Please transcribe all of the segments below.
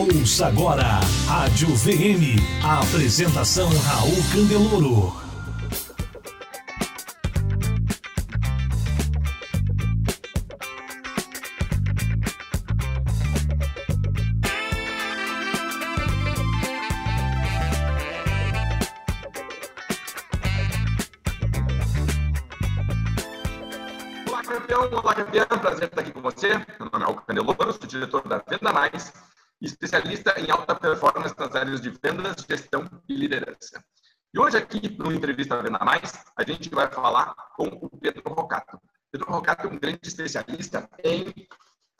Ouça agora Rádio VM. A apresentação Raul Candeloro. Olá, campeão. Olá, campeão. Prazer estar aqui com você. Meu nome é Raul Candeloro, sou diretor da Venda Mais especialista em alta performance nas áreas de vendas, gestão e liderança. E hoje aqui no Entrevista Venda Mais, a gente vai falar com o Pedro Rocato. Pedro Rocato é um grande especialista em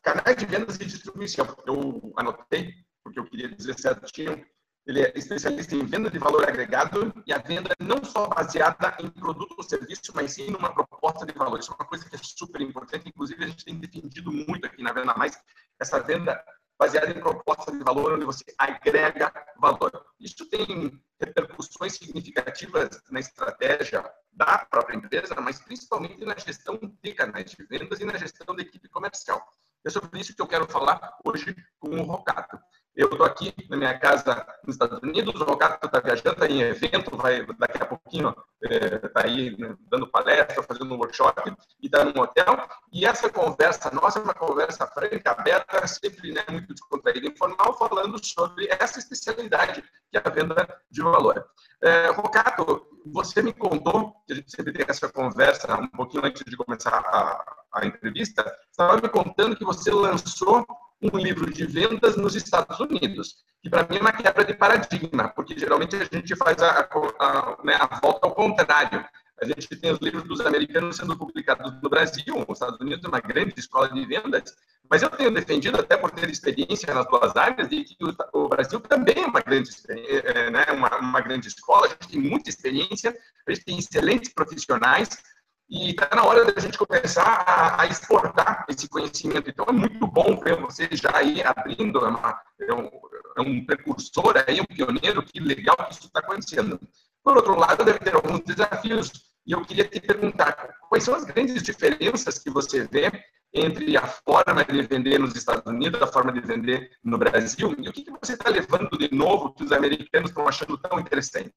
canais de vendas e distribuição. Eu anotei, porque eu queria dizer certinho, ele é especialista em venda de valor agregado e a venda não só baseada em produto ou serviço, mas sim numa proposta de valor. Isso é uma coisa que é super importante. Inclusive, a gente tem defendido muito aqui na Venda Mais essa venda baseada em proposta de valor, onde você agrega valor. Isso tem repercussões significativas na estratégia da própria empresa, mas principalmente na gestão de canais de vendas e na gestão da equipe comercial. É sobre isso que eu quero falar hoje com o Rocato. Eu estou aqui na minha casa nos Estados Unidos, o Rocato está viajando, está em evento, vai daqui a pouquinho está é, aí né, dando palestra, fazendo um workshop e está num hotel. E essa conversa nossa é uma conversa franca, aberta, sempre né, muito descontraída, informal, falando sobre essa especialidade que é a venda de valor. É, Rocato, você me contou, que a gente sempre tem essa conversa um pouquinho antes de começar a, a entrevista, estava me contando que você lançou um livro de vendas nos Estados Unidos, que para mim é uma quebra de paradigma, porque geralmente a gente faz a, a, né, a volta ao contrário. A gente tem os livros dos americanos sendo publicados no Brasil, os Estados Unidos é uma grande escola de vendas, mas eu tenho defendido, até por ter experiência nas duas áreas, de que o, Brasil também é uma grande, é, né, uma, uma grande escola, a gente tem muita experiência, a gente tem excelentes profissionais, e está na hora da gente começar a, a, exportar esse conhecimento. Então, é muito bom ver você já aí abrindo, é, uma, é, um, é um, precursor, aí, um pioneiro, que legal que isso está acontecendo. Por outro lado, deve ter alguns desafios, e eu queria te perguntar, quais são as grandes diferenças que você vê entre a forma de vender nos Estados Unidos, a forma de vender no Brasil, e o que, que você está levando de novo que os americanos estão achando tão interessante?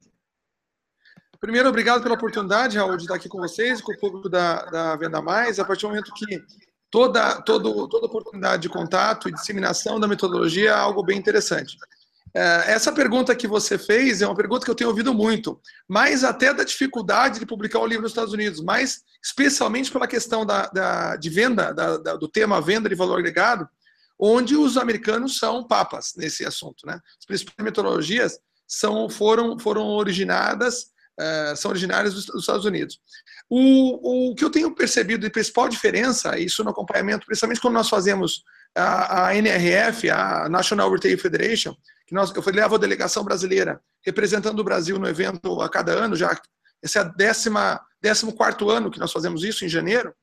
Primeiro, obrigado pela oportunidade, Raul, de estar aqui com vocês, com o público da, da Venda Mais. A partir do momento que toda, todo, toda oportunidade de contato e disseminação da metodologia é algo bem interessante. É, essa pergunta que você fez é uma pergunta que eu tenho ouvido muito, mais até da dificuldade de publicar o livro nos Estados Unidos, mas especialmente pela questão da, da de venda, da, da, do tema venda de valor agregado, onde os americanos são papas nesse assunto. Né? As principais metodologias são, foram, foram originadas uh, são originárias dos, dos, Estados Unidos. O, o que eu tenho percebido de principal diferença, isso no acompanhamento, principalmente quando nós fazemos a, a NRF, a National Retail Federation, que nós, eu levo a delegação brasileira representando o Brasil no evento a cada ano, já esse é décimo quarto ano que nós fazemos isso, em janeiro,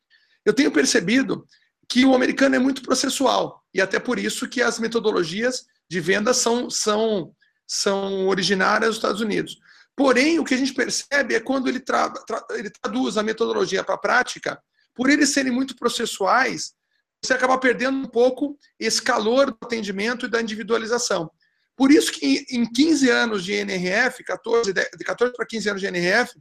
eu tenho percebido que o americano é muito processual, e até por isso que as metodologias de venda são, são, são originárias dos Estados Unidos. Porém, o que a gente percebe é quando ele, tra tra ele traduz a metodologia para a prática, por eles serem muito processuais, você acaba perdendo um pouco esse calor do atendimento e da individualização. Por isso que em 15 anos de NRF, 14, de 14 para 15 anos de NRF,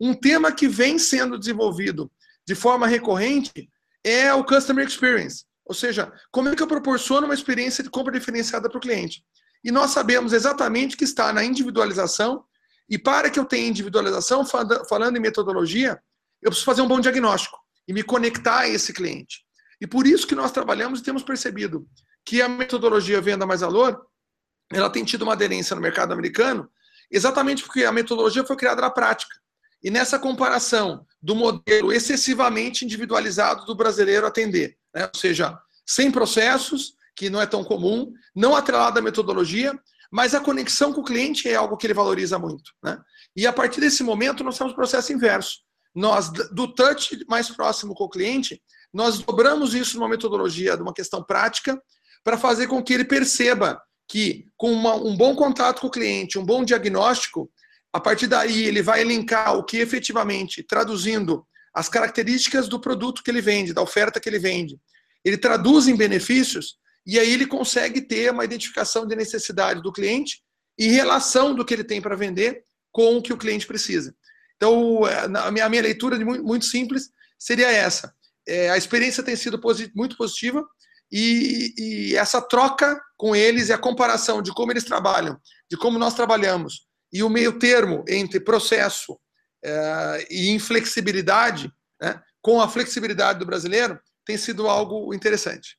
um tema que vem sendo desenvolvido de forma recorrente é o Customer Experience. Ou seja, como é que eu proporciono uma experiência de compra diferenciada para o cliente? E nós sabemos exatamente que está na individualização e para que eu tenha individualização, falando em metodologia, eu preciso fazer um bom diagnóstico e me conectar a esse cliente. E por isso que nós trabalhamos e temos percebido que a metodologia Venda Mais Valor, ela tem tido uma aderência no mercado americano, exatamente porque a metodologia foi criada na prática. E nessa comparação do modelo excessivamente individualizado do brasileiro atender, né? ou seja, sem processos, que não é tão comum, não atrelado à metodologia, mas a conexão com o cliente é algo que ele valoriza muito. Né? E a partir desse momento, nós temos o processo inverso. Nós, do touch mais próximo com o cliente, nós dobramos isso numa metodologia, de uma questão prática, para fazer com que ele perceba que, com uma, um bom contato com o cliente, um bom diagnóstico, a partir daí ele vai elencar o que efetivamente, traduzindo as características do produto que ele vende, da oferta que ele vende, ele traduz em benefícios e aí ele consegue ter uma identificação de necessidade do cliente e relação do que ele tem para vender com o que o cliente precisa. Então, é, a minha, a minha leitura muito, simples seria essa. É, a experiência tem sido muito positiva e, e, essa troca com eles e a comparação de como eles trabalham, de como nós trabalhamos e o meio termo entre processo é, e inflexibilidade, né, com a flexibilidade do brasileiro, tem sido algo interessante.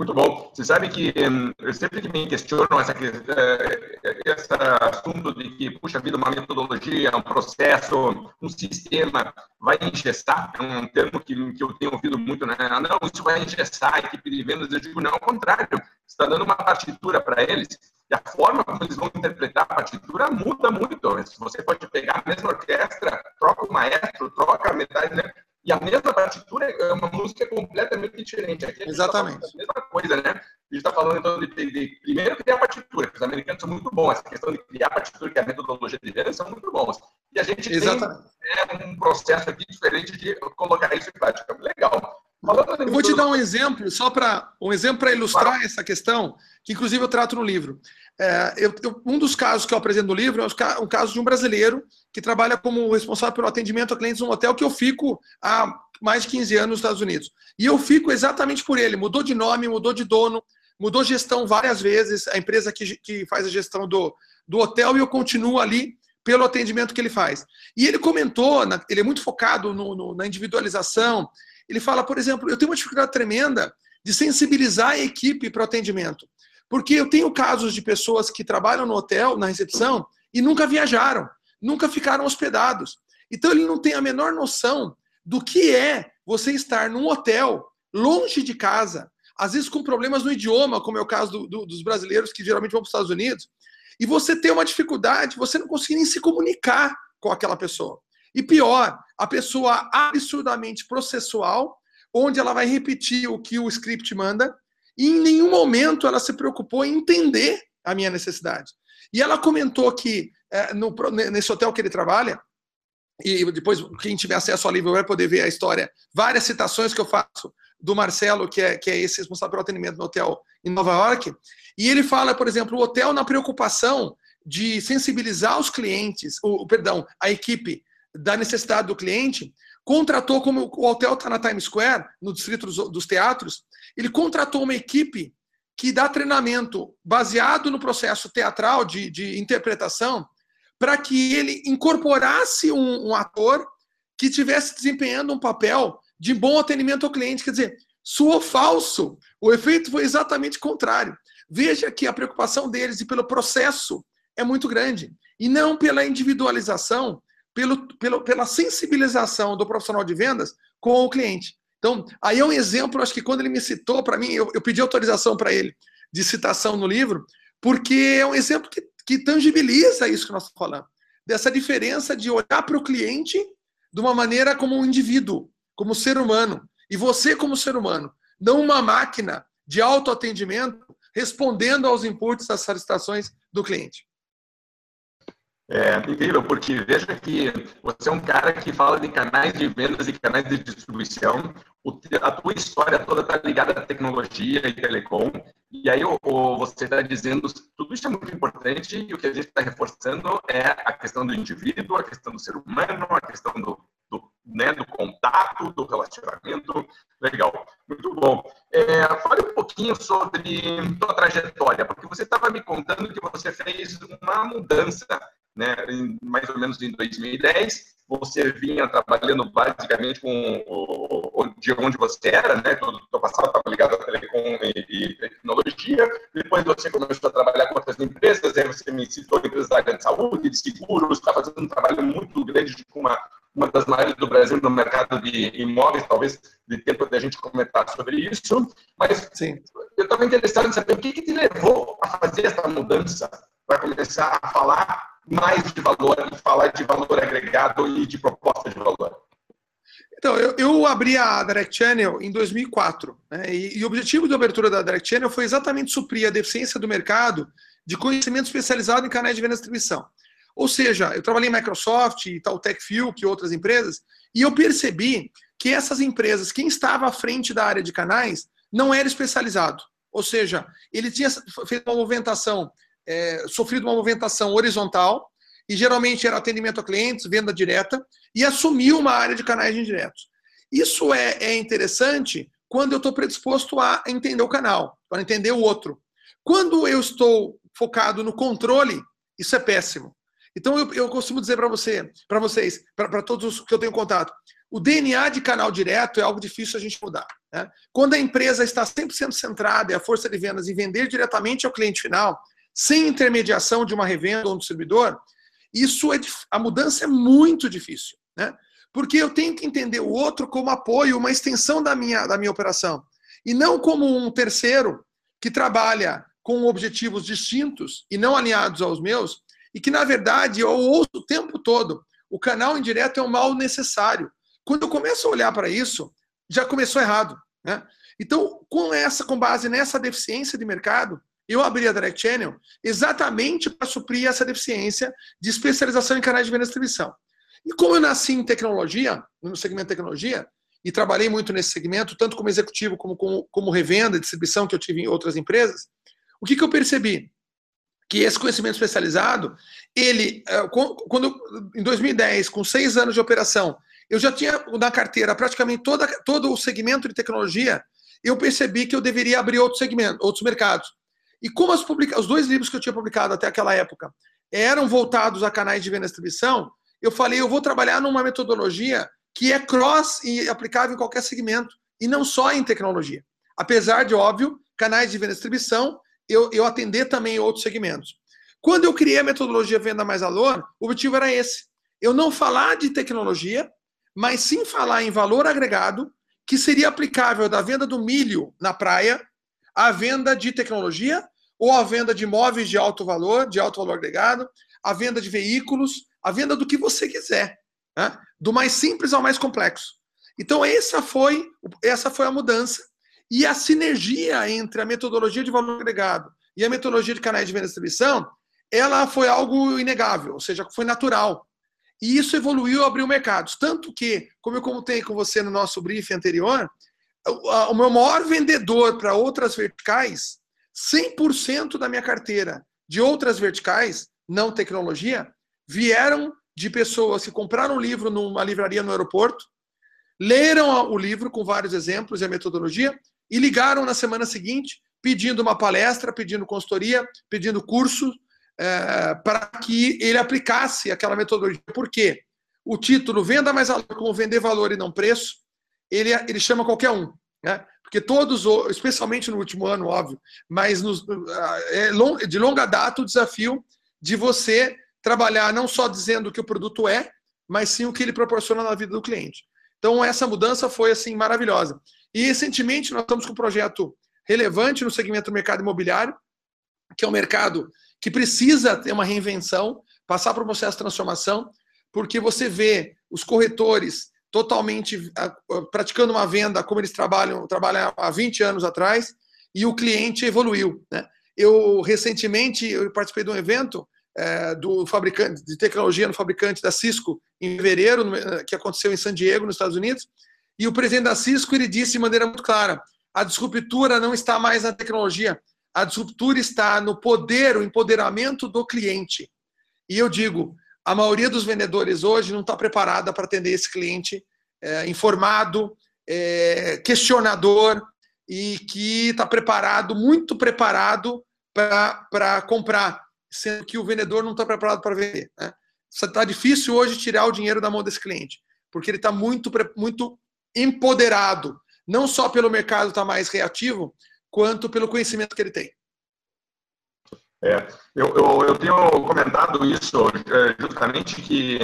Muito bom. Você sabe que hum, sempre que me questionam essa, eh, esse assunto de que, puxa vida, uma metodologia, um processo, um sistema vai engessar, é um termo que, que eu tenho ouvido muito, né? Ah, não, isso vai engessar a equipe de vendas. Eu digo, não, ao contrário. Você está dando uma partitura para eles e a forma como eles vão interpretar a partitura muda muito. Você pode pegar a mesma orquestra, troca o maestro, troca a metade, né? E a mesma partitura é uma música completamente diferente. Aqui tá Exatamente. Tá a mesma coisa, né? A gente está falando então de, de, primeiro criar partitura, que os americanos são muito bons. Essa questão de criar partitura, que é a metodologia de venda, são muito bons. E a gente Exatamente. tem é, um processo aqui diferente de colocar isso em prática. Legal. Eu vou te dar um exemplo, só para um exemplo para ilustrar claro. essa questão, que inclusive eu trato no livro. É, eu, eu, um dos casos que eu apresento no livro é um caso de um brasileiro que trabalha como responsável pelo atendimento a clientes num hotel que eu fico há mais de 15 anos nos Estados Unidos. E eu fico exatamente por ele. Mudou de nome, mudou de dono, mudou gestão várias vezes, a empresa que, que faz a gestão do, do hotel, e eu continuo ali pelo atendimento que ele faz. E ele comentou, ele é muito focado no, no, na individualização ele fala, por exemplo, eu tenho uma dificuldade tremenda de sensibilizar a equipe para o atendimento. Porque eu tenho casos de pessoas que trabalham no hotel, na recepção, e nunca viajaram, nunca ficaram hospedados. Então ele não tem a menor noção do que é você estar num hotel, longe de casa, às vezes com problemas no idioma, como é o caso do, do, dos brasileiros que geralmente vão para os Estados Unidos, e você tem uma dificuldade, você não consegue nem se comunicar com aquela pessoa. E pior, a pessoa absurdamente processual, onde ela vai repetir o que o script manda, e em nenhum momento ela se preocupou em entender a minha necessidade. E ela comentou que é, no, nesse hotel que ele trabalha, e depois quem tiver acesso ao livro vai poder ver a história, várias citações que eu faço do Marcelo, que é, que é esse responsável pelo atendimento no hotel em Nova York, e ele fala, por exemplo, o hotel na preocupação de sensibilizar os clientes, o, perdão, a equipe da necessidade do cliente, contratou, como o hotel está na Times Square, no distrito dos, dos teatros, ele contratou uma equipe que dá treinamento baseado no processo teatral de, de interpretação, para que ele incorporasse um, um ator que estivesse desempenhando um papel de bom atendimento ao cliente. Quer dizer, soou falso. O efeito foi exatamente contrário. Veja que a preocupação deles e pelo processo é muito grande. E não pela individualização pelo, pelo, pela sensibilização do profissional de vendas com o cliente. Então, aí é um exemplo, acho que quando ele me citou para mim, eu, eu, pedi autorização para ele de citação no livro, porque é um exemplo que, que tangibiliza isso que nós estamos falando. Dessa diferença de olhar para o cliente de uma maneira como um indivíduo, como ser humano. E você como ser humano, não uma máquina de autoatendimento respondendo aos inputs, às solicitações do cliente. É incrível, porque veja que você é um cara que fala de canais de vendas e canais de distribuição. a tua história toda está ligada à tecnologia e telecom. E aí você está dizendo tudo isso é muito importante e o que a gente está reforçando é a questão do indivíduo, a questão do ser humano, a questão do, do, né, do contato, do relacionamento. Legal, muito bom. É, fale um pouquinho sobre tua trajetória, porque você estava me contando que você fez uma mudança né, em, mais ou menos em 2010, você vinha trabalhando basicamente com o, de onde você era, né? Todo o passado estava ligado a telecom e, e, tecnologia. Depois você começou a trabalhar com outras empresas, aí você me citou área de saúde, de seguros, está fazendo um trabalho muito grande com uma, uma das maiores do Brasil no mercado de imóveis, talvez de tempo da gente comentar sobre isso. Mas Sim. eu estava interessado em saber o que, que te levou a fazer essa mudança para começar a falar mais de valor e falar de valor agregado e de proposta de valor? Então, eu, eu abri a Direct Channel em 2004, né, e, e, o objetivo da abertura da Direct Channel foi exatamente suprir a deficiência do mercado de conhecimento especializado em canais de venda e distribuição. Ou seja, eu trabalhei em Microsoft, Taltech Fuel, que outras empresas, e eu percebi que essas empresas, quem estava à frente da área de canais, não era especializado. ou seja, ele tinha feito uma movimentação, é, sofrido uma movimentação horizontal, e geralmente era atendimento a clientes, venda direta, e assumiu uma área de canais indiretos. Isso é, é interessante quando eu estou predisposto a entender o canal, para entender o outro. Quando eu estou focado no controle, isso é péssimo. Então eu, eu costumo dizer para você, para vocês, para todos os que eu tenho contato, o DNA de canal direto é algo difícil a gente mudar. Né? Quando a empresa está 100% centrada e a força de vendas em vender diretamente ao cliente final, sem intermediação de uma revenda ou um distribuidor, isso é a mudança é muito difícil, né? Porque eu tenho que entender o outro como apoio, uma extensão da minha, da minha operação, e não como um terceiro que trabalha com objetivos distintos e não alinhados aos meus, e que na verdade eu ouço o tempo todo. O canal indireto é um mal necessário. Quando eu começo a olhar para isso, já começou errado, né? Então, com essa, com base nessa deficiência de mercado, eu abri a Direct Channel exatamente para suprir essa deficiência de especialização em canais de venda e distribuição. E como eu nasci em tecnologia, no segmento tecnologia, e trabalhei muito nesse segmento, tanto como executivo como como, como revenda e distribuição que eu tive em outras empresas, o que, que eu percebi? Que esse conhecimento especializado, ele, eh, quando em 2010, com seis anos de operação, eu já tinha na carteira praticamente toda, todo o segmento de tecnologia, eu percebi que eu deveria abrir outros segmentos, outros mercados. E como publica... os dois livros que eu tinha publicado até aquela época eram voltados a canais de venda e distribuição, eu falei, eu vou trabalhar numa metodologia que é cross e aplicável em qualquer segmento, e não só em tecnologia. Apesar de, óbvio, canais de venda e distribuição, eu, eu atender também outros segmentos. Quando eu criei a metodologia Venda Mais Valor, o objetivo era esse. Eu não falar de tecnologia, mas sim falar em valor agregado, que seria aplicável da venda do milho na praia a venda de tecnologia ou a venda de imóveis de alto valor, de alto valor agregado, a venda de veículos, a venda do que você quiser, né? do mais simples ao mais complexo. Então essa foi essa foi a mudança e a sinergia entre a metodologia de valor agregado e a metodologia de canais de venda e distribuição, ela foi algo inegável, ou seja, foi natural. E isso evoluiu, abriu mercados. Tanto que, como eu contei com você no nosso briefing anterior, o meu maior vendedor para outras verticais, 100% da minha carteira de outras verticais, não tecnologia, vieram de pessoas que compraram um livro numa livraria no aeroporto, leram o livro com vários exemplos e a metodologia e ligaram na semana seguinte pedindo uma palestra, pedindo consultoria, pedindo curso é, para que ele aplicasse aquela metodologia. Por quê? O título Venda Mais Valor, como vender valor e não preço, ele, ele chama qualquer um. Né? Porque todos, especialmente no último ano, óbvio, mas nos, é de longa data o desafio de você trabalhar não só dizendo o que o produto é, mas sim o que ele proporciona na vida do cliente. Então, essa mudança foi assim maravilhosa. E recentemente nós estamos com um projeto relevante no segmento do mercado imobiliário, que é um mercado que precisa ter uma reinvenção, passar por um processo de transformação, porque você vê os corretores totalmente praticando uma venda como eles trabalham, trabalham há 20 anos atrás, e o cliente evoluiu. Né? Eu, recentemente, eu participei de um evento é, do fabricante de tecnologia no fabricante da Cisco em fevereiro, que aconteceu em San Diego, nos Estados Unidos, e o presidente da Cisco ele disse de maneira muito clara: a disruptura não está mais na tecnologia, a disruptura está no poder, o empoderamento do cliente. E eu digo, a maioria dos vendedores hoje não está preparada para atender esse cliente é, informado, é, questionador e que está preparado, muito preparado para comprar, sendo que o vendedor não está preparado para vender. Né? Está difícil hoje tirar o dinheiro da mão desse cliente, porque ele está muito, muito empoderado, não só pelo mercado estar tá mais reativo, quanto pelo conhecimento que ele tem. É, eu, eu, eu, tenho comentado isso é, justamente que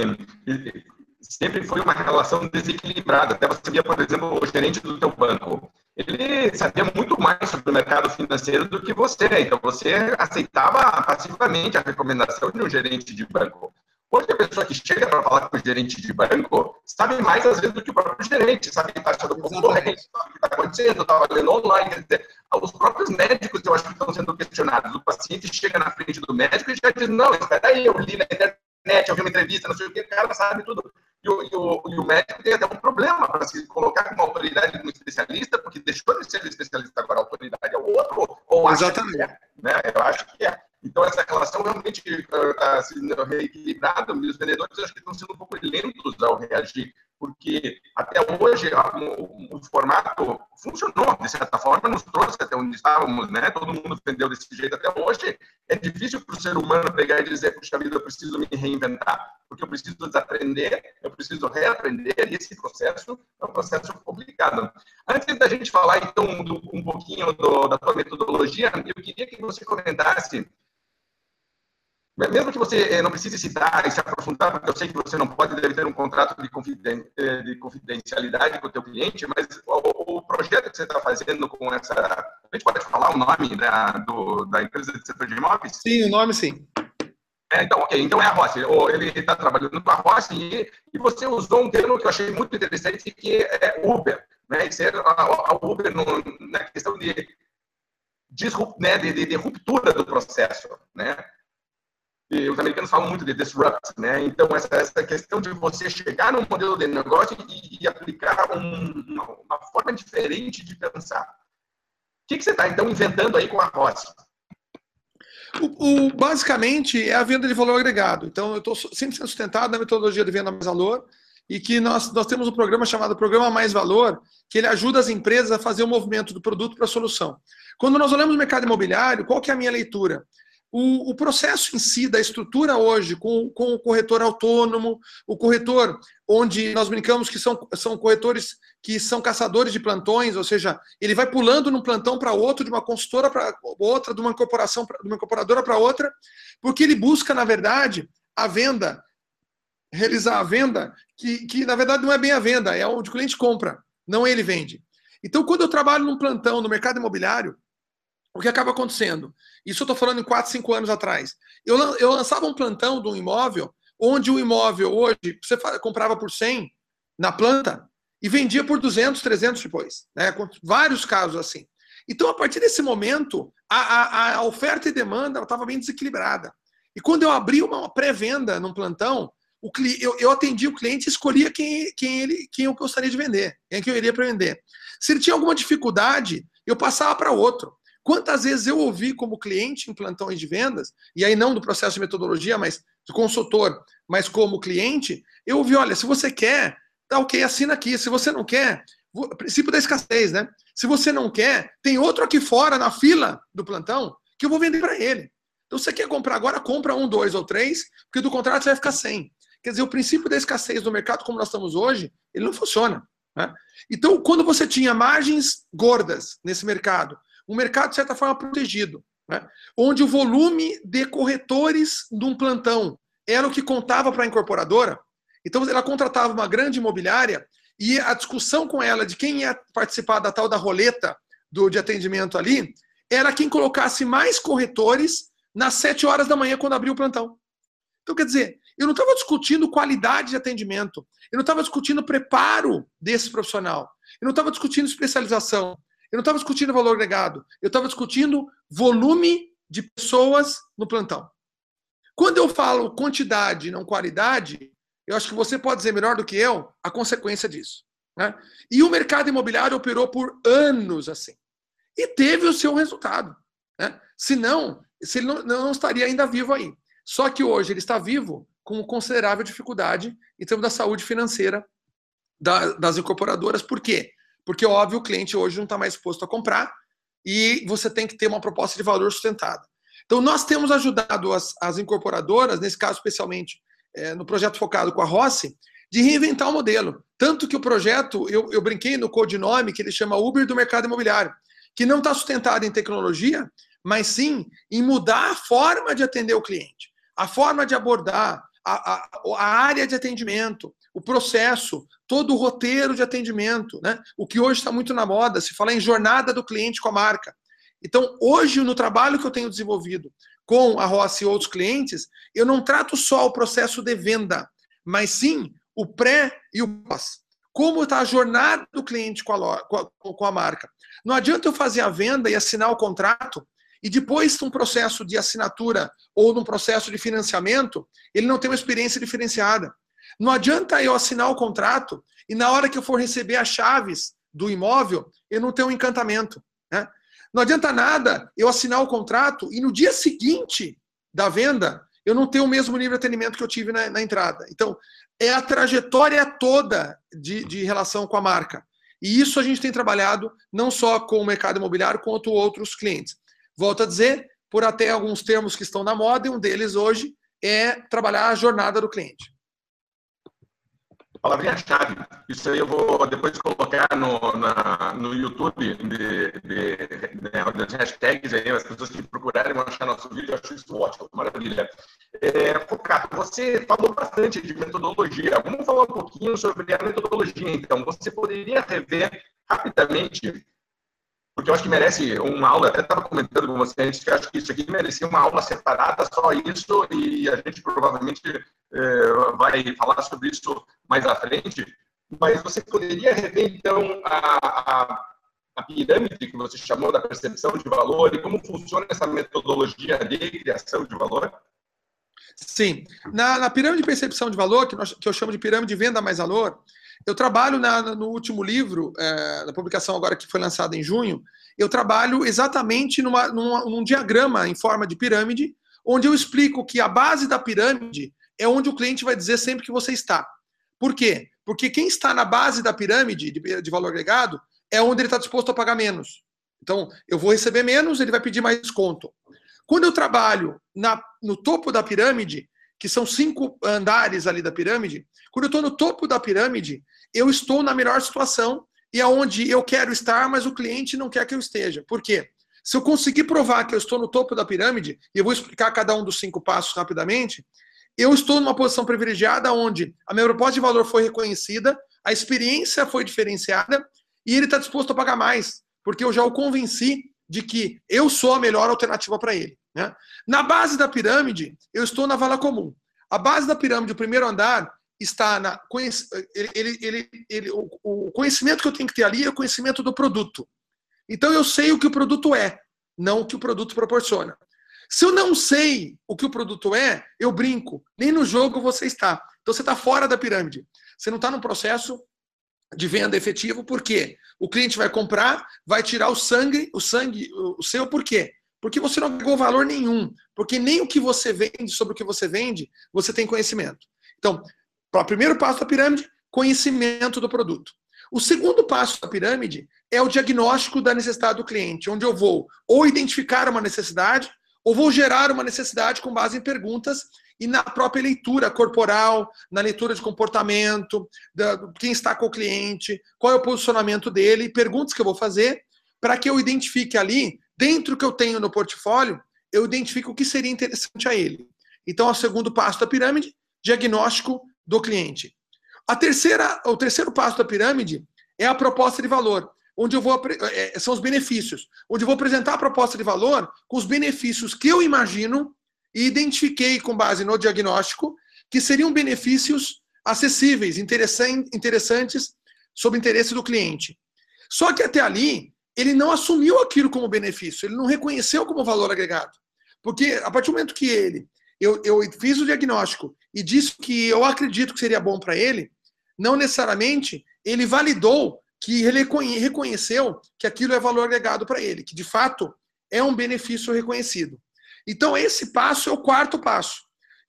sempre foi uma relação desequilibrada. Até você via, por exemplo, o gerente do teu banco. Ele sabia muito mais sobre o mercado financeiro do que você. Então, você aceitava passivamente a recomendação de um gerente de banco. Hoje a pessoa que chega para falar com o gerente de banco sabe mais às vezes do que o próprio gerente, sabe está achando concorrente, sabe o que está acontecendo, está valendo online. Dizer, os próprios médicos eu acho que estão sendo questionados. O paciente chega na frente do médico e já diz, não, espera aí, eu li na internet, eu vi uma entrevista, não sei o que, o cara sabe tudo. E o, e o, e o médico tem até um problema para se colocar como autoridade, como especialista, porque deixou de ser especialista agora, a autoridade é o outro ou Exatamente. é. Né? Eu acho que é. Então, essa relação realmente está sendo reequilibrada, e os vendedores acho que estão sendo um pouco lentos ao reagir, porque até hoje o, o, formato funcionou, de certa forma, nos trouxe até onde estávamos, né? Todo mundo vendeu desse jeito até hoje. É difícil para o ser humano pegar e dizer, puxa vida, eu preciso me reinventar, porque eu preciso desaprender, eu preciso reaprender, e esse processo é um processo complicado. Antes da gente falar, então, do, um pouquinho do, da tua metodologia, eu queria que você comentasse mesmo que você eh, não precise citar e se aprofundar, porque eu sei que você não pode deve ter um contrato de, confiden eh, de confidencialidade com o teu cliente, mas o, o projeto que você está fazendo com essa... A gente pode falar o nome da, do, da empresa de setor de imóveis? Sim, o nome sim. É, então, ok, então é a Rossi. Ele está trabalhando com a Rossi e, e, você usou um termo que eu achei muito interessante, que é Uber. Né? Ser a, a Uber no, na questão de, né, de, de, de ruptura do processo. Né? E os americanos falam muito de disrupt, né? Então, essa, essa questão de você chegar num modelo de negócio e, e aplicar um, uma, uma, forma diferente de pensar. O que, que você está, então, inventando aí com a Rossi? O, o, basicamente, é a venda de valor agregado. Então, eu estou sempre sendo sustentado na metodologia de venda mais valor e que nós, nós temos um programa chamado Programa Mais Valor, que ele ajuda as empresas a fazer o movimento do produto para a solução. Quando nós olhamos o mercado imobiliário, qual que é a minha leitura? O, o, processo em si da estrutura hoje, com, com o corretor autônomo, o corretor onde nós brincamos que são, são corretores que são caçadores de plantões, ou seja, ele vai pulando de um plantão para outro, de uma consultora para outra, de uma incorporação pra, de uma incorporadora para outra, porque ele busca, na verdade, a venda, realizar a venda, que, que na verdade não é bem a venda, é onde o cliente compra, não ele vende. Então, quando eu trabalho num plantão no mercado imobiliário, o que acaba acontecendo? Isso eu estou falando em 4, 5 anos atrás. Eu, eu lançava um plantão de um imóvel, onde o imóvel hoje, você comprava por 100 na planta e vendia por 200, 300 depois. Né? Vários casos assim. Então, a partir desse momento, a, a, a oferta e demanda estava bem desequilibrada. E quando eu abri uma pré-venda num plantão, o, eu, eu atendia o cliente e escolhia quem, quem, ele, quem eu gostaria de vender, quem que eu iria para vender. Se ele tinha alguma dificuldade, eu passava para outro. Quantas vezes eu ouvi como cliente em plantões de vendas, e aí não do processo de metodologia, mas do consultor, mas como cliente, eu ouvi, olha, se você quer, tá ok, assina aqui. Se você não quer, princípio da escassez, né? Se você não quer, tem outro aqui fora na fila do plantão que eu vou vender para ele. Então, você quer comprar agora, compra um, dois ou três, porque do contrato você vai ficar sem. Quer dizer, o princípio da escassez do mercado, como nós estamos hoje, ele não funciona. Né? Então, quando você tinha margens gordas nesse mercado, um mercado, de certa forma, protegido, né? onde o volume de corretores de um plantão era o que contava para a incorporadora. Então, ela contratava uma grande imobiliária e a discussão com ela de quem ia participar da tal da roleta do, de atendimento ali era quem colocasse mais corretores nas sete horas da manhã quando abriu o plantão. Então, quer dizer, eu não estava discutindo qualidade de atendimento, eu não estava discutindo preparo desse profissional, eu não estava discutindo especialização, eu não estava discutindo valor agregado, eu estava discutindo volume de pessoas no plantão. Quando eu falo quantidade, não qualidade, eu acho que você pode dizer melhor do que eu a consequência disso. Né? E o mercado imobiliário operou por anos assim. E teve o seu resultado. Né? Senão, se ele não, não estaria ainda vivo aí. Só que hoje ele está vivo com considerável dificuldade em termos da saúde financeira da, das incorporadoras. Por quê? Porque, óbvio, o cliente hoje não está mais disposto a comprar e você tem que ter uma proposta de valor sustentada. Então, nós temos ajudado as, as incorporadoras, nesse caso especialmente é, no projeto focado com a Rossi, de reinventar o modelo. Tanto que o projeto, eu, eu brinquei no codinome, que ele chama Uber do mercado imobiliário, que não está sustentado em tecnologia, mas sim em mudar a forma de atender o cliente, a forma de abordar, a, a, a área de atendimento, o processo, todo o roteiro de atendimento, né? O que hoje está muito na moda, se fala em jornada do cliente com a marca. Então, hoje, no trabalho que eu tenho desenvolvido com a Rossi e outros clientes, eu não trato só o processo de venda, mas sim o pré e o pós. Como está a jornada do cliente com a, com, a, com a marca. Não adianta eu fazer a venda e assinar o contrato e depois de um processo de assinatura ou num processo de financiamento, ele não tem uma experiência diferenciada. Não adianta eu assinar o contrato e na hora que eu for receber as chaves do imóvel, eu não tenho um encantamento. Né? Não adianta nada eu assinar o contrato e no dia seguinte da venda eu não ter o mesmo nível de atendimento que eu tive na, na entrada. Então, é a trajetória toda de, de relação com a marca. E isso a gente tem trabalhado não só com o mercado imobiliário, quanto outros clientes. Volto a dizer, por até alguns termos que estão na moda, e um deles hoje é trabalhar a jornada do cliente palavrinha-chave. Isso aí eu vou depois colocar no, na, no YouTube de, de, de, das hashtags aí, as pessoas que procurarem vão achar nosso vídeo, eu acho isso ótimo, maravilha. É, Focato, você falou bastante de metodologia. Vamos falar um pouquinho sobre a metodologia, então. Você poderia rever rapidamente porque eu acho que merece uma aula, até estava comentando com você antes, que acho que isso aqui merecia uma aula separada, só isso, e a gente provavelmente é, vai falar sobre isso mais à frente, mas você poderia rever, então, a, a, a pirâmide que você chamou da percepção de valor e como funciona essa metodologia de criação de valor? Sim. Na, na pirâmide de percepção de valor, que, nós, que eu chamo de pirâmide de venda mais valor, eu trabalho na, no último livro, é, da publicação agora que foi lançada em junho, eu trabalho exatamente numa, numa, num diagrama em forma de pirâmide, onde eu explico que a base da pirâmide é onde o cliente vai dizer sempre que você está. Por quê? Porque quem está na base da pirâmide de, de valor agregado é onde ele está disposto a pagar menos. Então, eu vou receber menos, ele vai pedir mais desconto. Quando eu trabalho na, no topo da pirâmide, que são cinco andares ali da pirâmide, quando eu estou no topo da pirâmide, eu estou na melhor situação e aonde é eu quero estar, mas o cliente não quer que eu esteja. Por quê? Se eu conseguir provar que eu estou no topo da pirâmide, e eu vou explicar cada um dos cinco passos rapidamente, eu estou numa posição privilegiada onde a minha proposta de valor foi reconhecida, a experiência foi diferenciada e ele está disposto a pagar mais, porque eu já o convenci de que eu sou a melhor alternativa para ele. Né? Na base da pirâmide, eu estou na vala comum. A base da pirâmide, o primeiro andar, está na. Ele, ele, ele, o conhecimento que eu tenho que ter ali é o conhecimento do produto. Então eu sei o que o produto é, não o que o produto proporciona. Se eu não sei o que o produto é, eu brinco. Nem no jogo você está. Então você está fora da pirâmide. Você não está num processo de venda efetivo, por quê? O cliente vai comprar, vai tirar o sangue, o sangue, o seu, por quê? Porque você não pegou valor nenhum. Porque nem o que você vende sobre o que você vende, você tem conhecimento. Então, o primeiro passo da pirâmide, conhecimento do produto. O segundo passo da pirâmide é o diagnóstico da necessidade do cliente, onde eu vou ou identificar uma necessidade, ou vou gerar uma necessidade com base em perguntas e na própria leitura corporal, na leitura de comportamento, da, quem está com o cliente, qual é o posicionamento dele, perguntas que eu vou fazer para que eu identifique ali, dentro que eu tenho no portfólio, eu identifique o que seria interessante a ele. Então, é o segundo passo da pirâmide, diagnóstico do cliente. A terceira, o terceiro passo da pirâmide é a proposta de valor onde eu vou é, são os benefícios, onde eu vou apresentar a proposta de valor com os benefícios que eu imagino e identifiquei com base no diagnóstico que seriam benefícios acessíveis, interessantes sob interesse do cliente. Só que até ali ele não assumiu aquilo como benefício, ele não reconheceu como valor agregado, porque a partir do momento que ele eu, eu fiz o diagnóstico e disse que eu acredito que seria bom para ele, não necessariamente ele validou que ele reconheceu que aquilo é valor agregado para ele, que de fato é um benefício reconhecido. Então, esse passo é o quarto passo,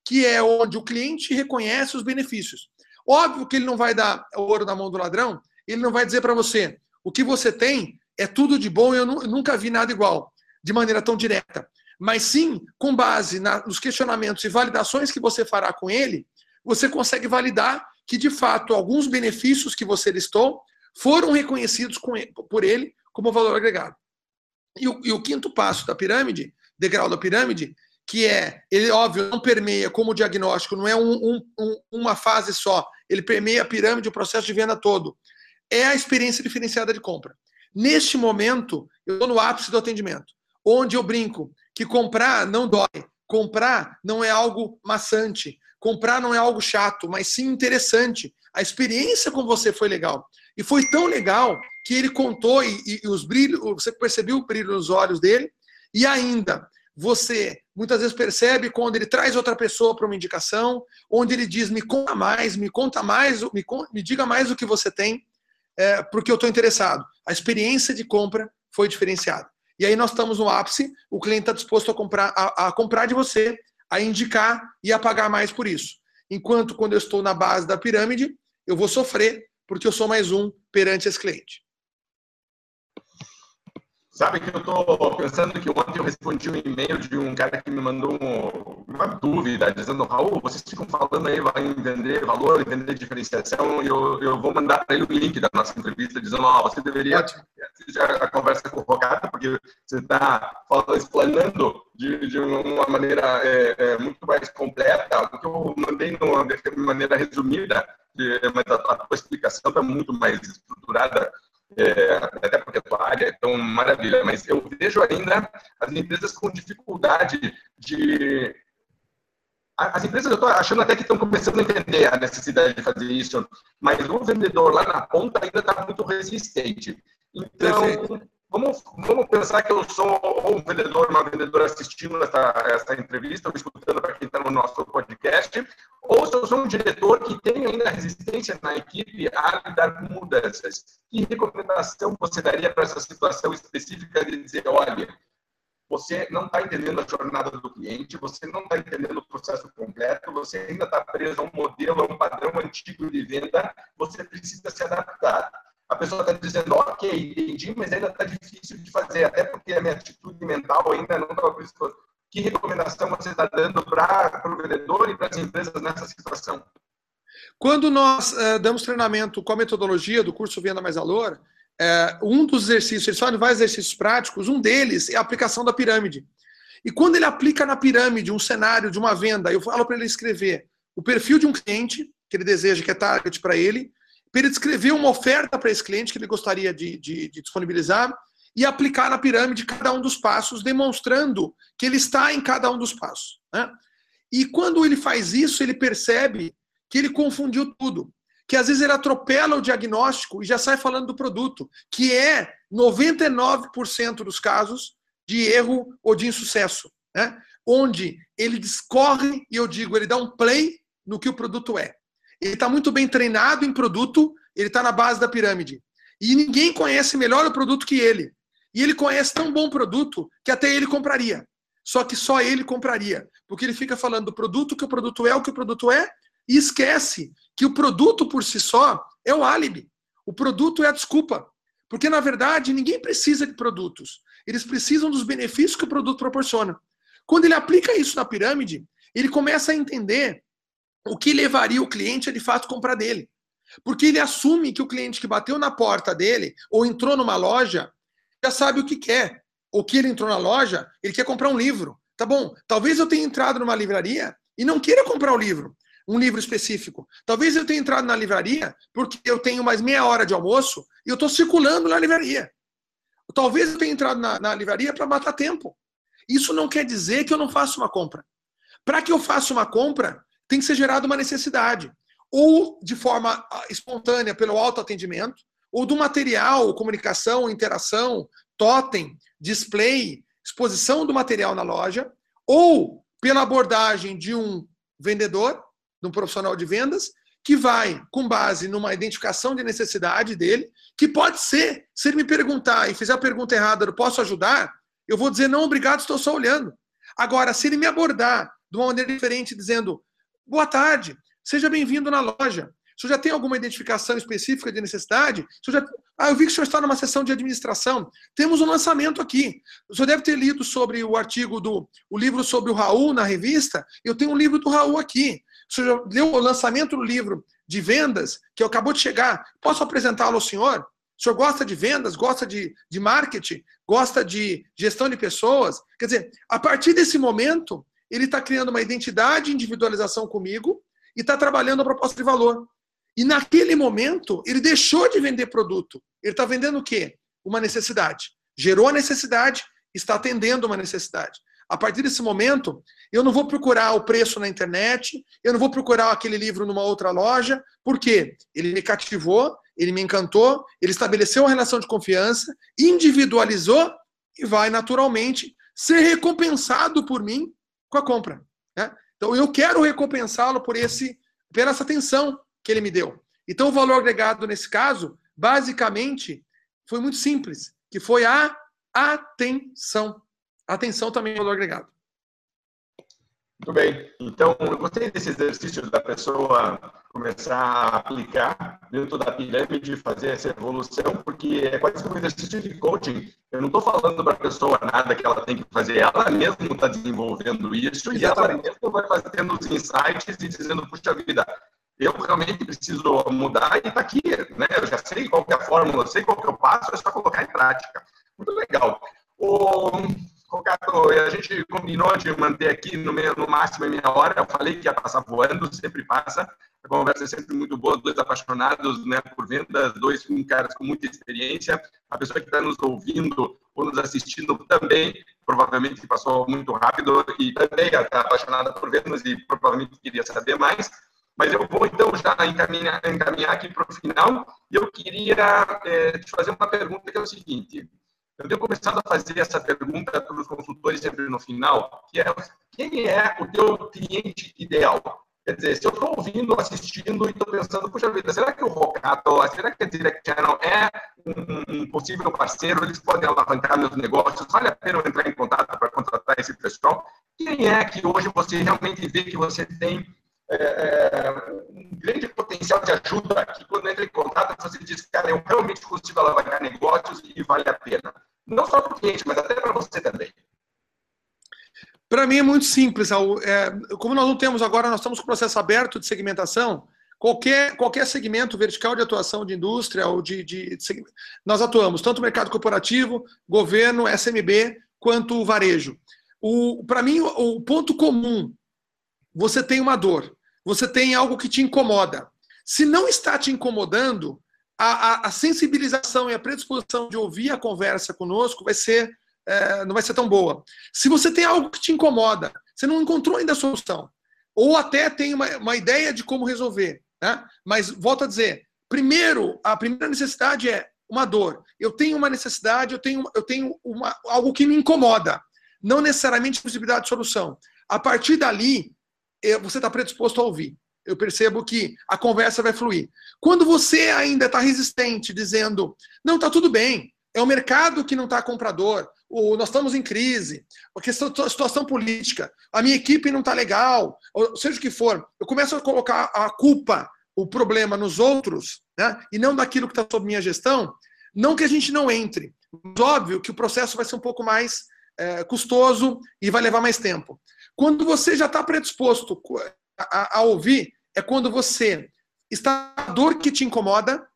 que é onde o cliente reconhece os benefícios. Óbvio que ele não vai dar ouro na mão do ladrão, ele não vai dizer para você o que você tem é tudo de bom, eu nunca vi nada igual, de maneira tão direta. Mas sim, com base nos questionamentos e validações que você fará com ele, você consegue validar que, de fato, alguns benefícios que você listou foram reconhecidos por ele como valor agregado. E o, e o, quinto passo da pirâmide, degrau da pirâmide, que é, ele óbvio, não permeia como diagnóstico, não é um, um, um, uma fase só, ele permeia a pirâmide, o processo de venda todo. É a experiência diferenciada de compra. Neste momento, eu estou no ápice do atendimento, onde eu brinco que comprar não dói, comprar não é algo maçante, comprar não é algo chato, mas sim interessante. A experiência com você foi legal. E foi tão legal que ele contou e, e os brilhos, você percebeu o brilho nos olhos dele, e ainda você muitas vezes percebe quando ele traz outra pessoa para uma indicação, onde ele diz: me conta mais, me conta mais, me, me diga mais o que você tem, é, porque eu estou interessado. A experiência de compra foi diferenciada. E aí nós estamos no ápice, o cliente está disposto a comprar, a, a comprar de você, a indicar e a pagar mais por isso. Enquanto quando eu estou na base da pirâmide, eu vou sofrer porque eu sou mais um perante esse cliente. Sabe que eu estou pensando que ontem eu respondi um e-mail de um cara que me mandou uma dúvida, dizendo, Raul, vocês ficam falando aí vai vender valor, vender diferenciação, e eu, eu vou mandar para ele o link da nossa entrevista, dizendo, ó, oh, você deveria assistir a conversa com o porque você está explanando de, de, uma maneira é, é, muito mais completa, o que eu mandei de maneira resumida, mas a, a tua explicação está muito mais estruturada é, até porque a tua área é tão maravilha, mas eu vejo ainda as empresas com dificuldade de. As empresas, eu estou achando até que estão começando a entender a necessidade de fazer isso, mas o vendedor lá na ponta ainda está muito resistente. Então, Perfeito. Vamos, vamos pensar que eu sou um vendedor, uma vendedora assistindo essa, essa entrevista, ou escutando para quem está no nosso podcast, ou se eu sou um diretor que tem ainda resistência na equipe a lidar com mudanças. Que recomendação você daria para essa situação específica de dizer, olha, você não está entendendo a jornada do cliente, você não está entendendo o processo completo, você ainda está preso a um modelo, a um padrão antigo de venda, você precisa se adaptar a pessoa está dizendo, ok, entendi, mas ainda está difícil de fazer, até porque a minha atitude mental ainda não está predisposta. Que recomendação você está dando para o vendedor e para as empresas nessa situação? Quando nós uh, damos treinamento com a metodologia do curso Venda Mais Valor, uh, um dos exercícios, eles fazem vários exercícios práticos, um deles é a aplicação da pirâmide. E quando ele aplica na pirâmide um cenário de uma venda, eu falo para ele escrever o perfil de um cliente que ele deseja, que é target para ele, para ele descrever uma oferta para esse cliente que ele gostaria de, de, de, disponibilizar e aplicar na pirâmide cada um dos passos, demonstrando que ele está em cada um dos passos. Né? E quando ele faz isso, ele percebe que ele confundiu tudo. Que às vezes ele atropela o diagnóstico e já sai falando do produto, que é 99% dos casos de erro ou de insucesso. Né? Onde ele discorre, e eu digo, ele dá um play no que o produto é. Ele está muito bem treinado em produto, ele está na base da pirâmide. E ninguém conhece melhor o produto que ele. E ele conhece tão bom produto que até ele compraria. Só que só ele compraria. Porque ele fica falando do produto, que o produto é o que o produto é, e esquece que o produto por si só é o álibi. O produto é a desculpa. Porque, na verdade, ninguém precisa de produtos. Eles precisam dos benefícios que o produto proporciona. Quando ele aplica isso na pirâmide, ele começa a entender o que levaria o cliente a de fato comprar dele. Porque ele assume que o cliente que bateu na porta dele ou entrou numa loja já sabe o que quer. Ou que ele entrou na loja, ele quer comprar um livro. Tá bom, talvez eu tenha entrado numa livraria e não queira comprar o um livro, um livro específico. Talvez eu tenha entrado na livraria porque eu tenho mais meia hora de almoço e eu estou circulando na livraria. Talvez eu tenha entrado na, na livraria para matar tempo. Isso não quer dizer que eu não faça uma compra. Para que eu faça uma compra, tem que ser gerada uma necessidade. Ou de forma ah, espontânea, pelo autoatendimento, ou do material, comunicação, interação, totem, display, exposição do material na loja, ou pela abordagem de um vendedor, de um profissional de vendas, que vai, com base numa identificação de necessidade dele, que pode ser, se ele me perguntar e fizer a pergunta errada, eu posso ajudar? Eu vou dizer, não, obrigado, estou só olhando. Agora, se ele me abordar de uma maneira diferente, dizendo, Boa tarde, seja bem-vindo na loja. O senhor já tem alguma identificação específica de necessidade? O já... Ah, eu vi que o senhor está numa sessão de administração. Temos um lançamento aqui. O senhor deve ter lido sobre o artigo do o livro sobre o Raul na revista. Eu tenho um livro do Raul aqui. O senhor já leu o lançamento do livro de vendas, que acabou de chegar. Posso apresentá-lo ao senhor? O senhor gosta de vendas, gosta de, de marketing, gosta de gestão de pessoas? Quer dizer, a partir desse momento, ele está criando uma identidade, individualização comigo e está trabalhando a proposta de valor. E naquele momento, ele deixou de vender produto. Ele está vendendo o quê? Uma necessidade. Gerou a necessidade, está atendendo uma necessidade. A partir desse momento, eu não vou procurar o preço na internet, eu não vou procurar aquele livro numa outra loja, porque ele me cativou, ele me encantou, ele estabeleceu uma relação de confiança, individualizou e vai naturalmente ser recompensado por mim com a compra. Né? Então eu quero recompensá-lo por esse, por essa atenção que ele me deu. Então o valor agregado nesse caso, basicamente, foi muito simples, que foi a atenção. Atenção também é valor agregado. Muito bem. Então, eu gostei desse exercício da pessoa começar a aplicar dentro da pirâmide, fazer essa evolução, porque é quase um exercício de coaching. Eu não estou falando para a pessoa nada que ela tem que fazer, ela mesma está desenvolvendo isso e ela mesma vai fazendo os insights e dizendo, puxa vida, eu realmente preciso mudar e está aqui, né? Eu já sei qual é a fórmula, sei qual é o passo, é só colocar em prática. Muito legal. O... Rocato, a gente combinou de manter aqui no, meio, no máximo em meia hora. Eu falei que ia passar voando, sempre passa. A conversa é sempre muito boa, dois apaixonados né, por vendas, dois caras com muita experiência. A pessoa que está nos ouvindo ou nos assistindo também, provavelmente passou muito rápido e também está apaixonada por vendas e provavelmente queria saber mais. Mas eu vou então já encaminhar, encaminhar aqui para o final e eu queria é, te fazer uma pergunta que é o seguinte. Eu tenho começado a fazer essa pergunta para os consultores sempre no final, que é quem é o teu cliente ideal? Quer dizer, se eu estou ouvindo, assistindo e estou pensando, puxa vida, será que o Rocato, será que a Direct Channel é um, possível parceiro? Eles podem alavancar meus negócios? Vale a pena eu entrar em contato para contratar esse pessoal? Quem é que hoje você realmente vê que você tem é, é, um grande potencial de ajuda que quando entra em contato você diz, cara, eu realmente consigo alavancar negócios e vale a pena. Não só para o cliente, mas até para você também. Para mim é muito simples. É, como nós não temos agora, nós estamos com o processo aberto de segmentação. Qualquer, qualquer segmento vertical de atuação de indústria ou de, de, de nós atuamos tanto mercado corporativo, governo, SMB, quanto varejo. Para mim, o, o ponto comum, você tem uma dor você tem algo que te incomoda. Se não está te incomodando, a, a, a sensibilização e a predisposição de ouvir a conversa conosco vai ser é, não vai ser tão boa. Se você tem algo que te incomoda, você não encontrou ainda a solução, ou até tem uma, uma ideia de como resolver, né? mas volto a dizer, primeiro, a primeira necessidade é uma dor. Eu tenho uma necessidade, eu tenho, eu tenho uma, algo que me incomoda, não necessariamente possibilidade de solução. A partir dali, você está predisposto a ouvir. Eu percebo que a conversa vai fluir. Quando você ainda está resistente, dizendo, não, está tudo bem, é o mercado que não está comprador, ou nós estamos em crise, a questão a situação política, a minha equipe não está legal, ou seja o que for, eu começo a colocar a culpa, o problema nos outros, né, e não daquilo que está sob minha gestão, não que a gente não entre. Mas óbvio que o processo vai ser um pouco mais é, custoso e vai levar mais tempo. Quando você já está predisposto a, a, ouvir, é quando você está a dor que te incomoda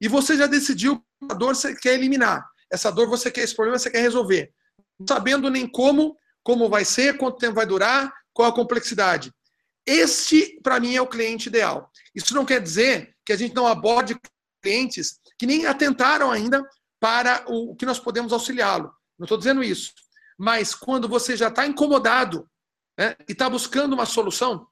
e você já decidiu a dor você quer eliminar. Essa dor você quer, esse problema você quer resolver. Não sabendo nem como, como vai ser, quanto tempo vai durar, qual a complexidade. Este, para mim, é o cliente ideal. Isso não quer dizer que a gente não aborde clientes que nem atentaram ainda para o que nós podemos auxiliá-lo. Não estou dizendo isso. Mas quando você já está incomodado né, e está buscando uma solução,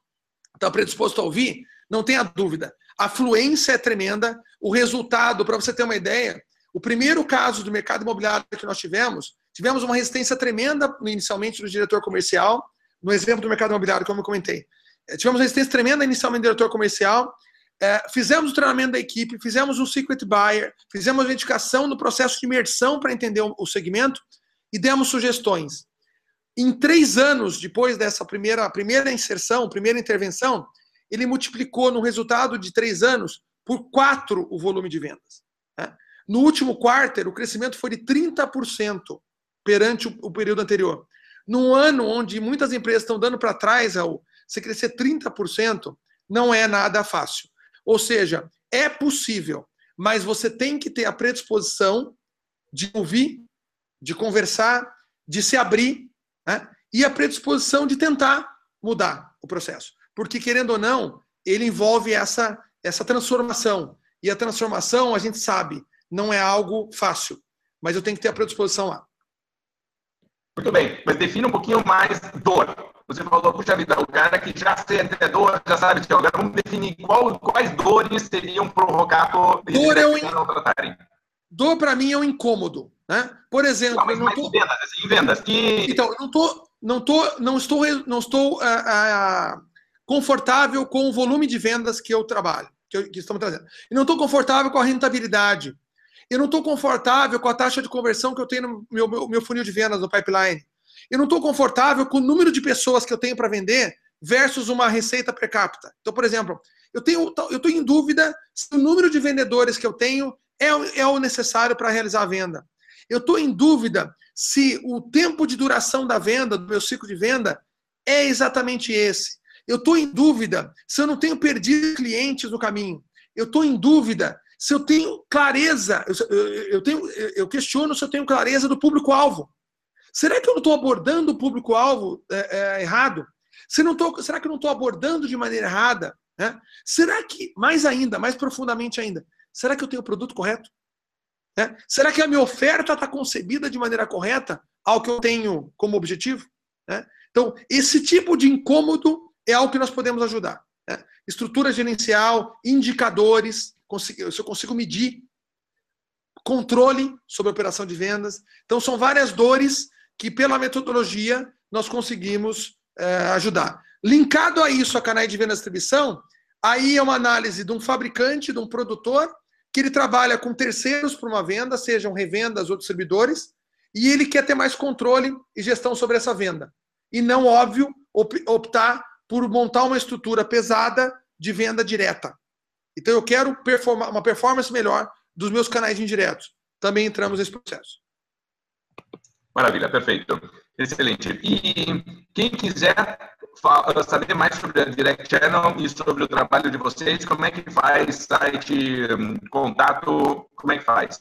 está predisposto a ouvir, não tenha dúvida. A fluência é tremenda, o resultado, para você ter uma ideia, o primeiro caso do mercado imobiliário que nós tivemos, tivemos uma resistência tremenda inicialmente do diretor comercial, no exemplo do mercado imobiliário, como eu comentei. Eh, tivemos uma resistência tremenda inicialmente do diretor comercial, é, fizemos o treinamento da equipe, fizemos um secret buyer, fizemos a identificação no processo de imersão para entender o segmento e demos sugestões. Em três anos depois dessa primeira, primeira inserção, primeira intervenção, ele multiplicou no resultado de três anos por quatro o volume de vendas. Né? No último quarto, o crescimento foi de 30% perante o, o, período anterior. Num ano onde muitas empresas estão dando para trás, Raul, você crescer 30% não é nada fácil. Ou seja, é possível, mas você tem que ter a predisposição de ouvir, de conversar, de se abrir né? e a predisposição de tentar mudar o processo. Porque, querendo ou não, ele envolve essa, essa transformação. E a transformação, a gente sabe, não é algo fácil. Mas eu tenho que ter a predisposição lá. Muito bem, mas defina um pouquinho mais dor. Você falou, puxa vida, o cara que já sente a dor, já sabe que agora vamos definir qual, quais dores seriam provocadas dor é um não tratarem. Dor para mim é um incômodo. Né? Por exemplo, não, mas, não tô... vendas, assim, vendas que... Então, não, tô, não, tô, não estou, não estou uh, uh, confortável com o volume de vendas que eu trabalho, que, eu, que estamos trazendo. E não estou confortável com a rentabilidade. Eu não estou confortável com a taxa de conversão que eu tenho no meu, meu, meu funil de vendas, no pipeline. Eu não estou confortável com o número de pessoas que eu tenho para vender versus uma receita per capita. Então, por exemplo, eu tenho, eu estou em dúvida se o número de vendedores que eu tenho é, é o necessário para realizar a venda. Eu estou em dúvida se o tempo de duração da venda, do meu ciclo de venda, é exatamente esse. Eu estou em dúvida se eu não tenho perdido clientes no caminho. Eu estou em dúvida se eu tenho clareza. Eu, eu, tenho, eu questiono se eu tenho clareza do público-alvo. Será que eu não estou abordando o público-alvo é, é, errado? Se não tô, será que eu não estou abordando de maneira errada? Né? Será que, mais ainda, mais profundamente ainda, será que eu tenho o produto correto? Né? Será que a minha oferta está concebida de maneira correta ao que eu tenho como objetivo? Né? Então, esse tipo de incômodo é algo que nós podemos ajudar. Né? Estrutura gerencial, indicadores, se eu consigo medir, controle sobre a operação de vendas. Então, são várias dores que, pela metodologia, nós conseguimos é, ajudar. Linkado a isso, a canais de venda e distribuição, aí é uma análise de um fabricante, de um produtor, que ele trabalha com terceiros para uma venda, sejam revendas ou distribuidores, e ele quer ter mais controle e gestão sobre essa venda. E não, óbvio, optar por montar uma estrutura pesada de venda direta. Então eu quero performar uma performance melhor dos meus canais indiretos. Também entramos nesse processo. Maravilha, perfeito. Excelente. E quem quiser saber mais sobre a Direct Channel e sobre o trabalho de vocês, como é que faz? Site, contato, como é que faz?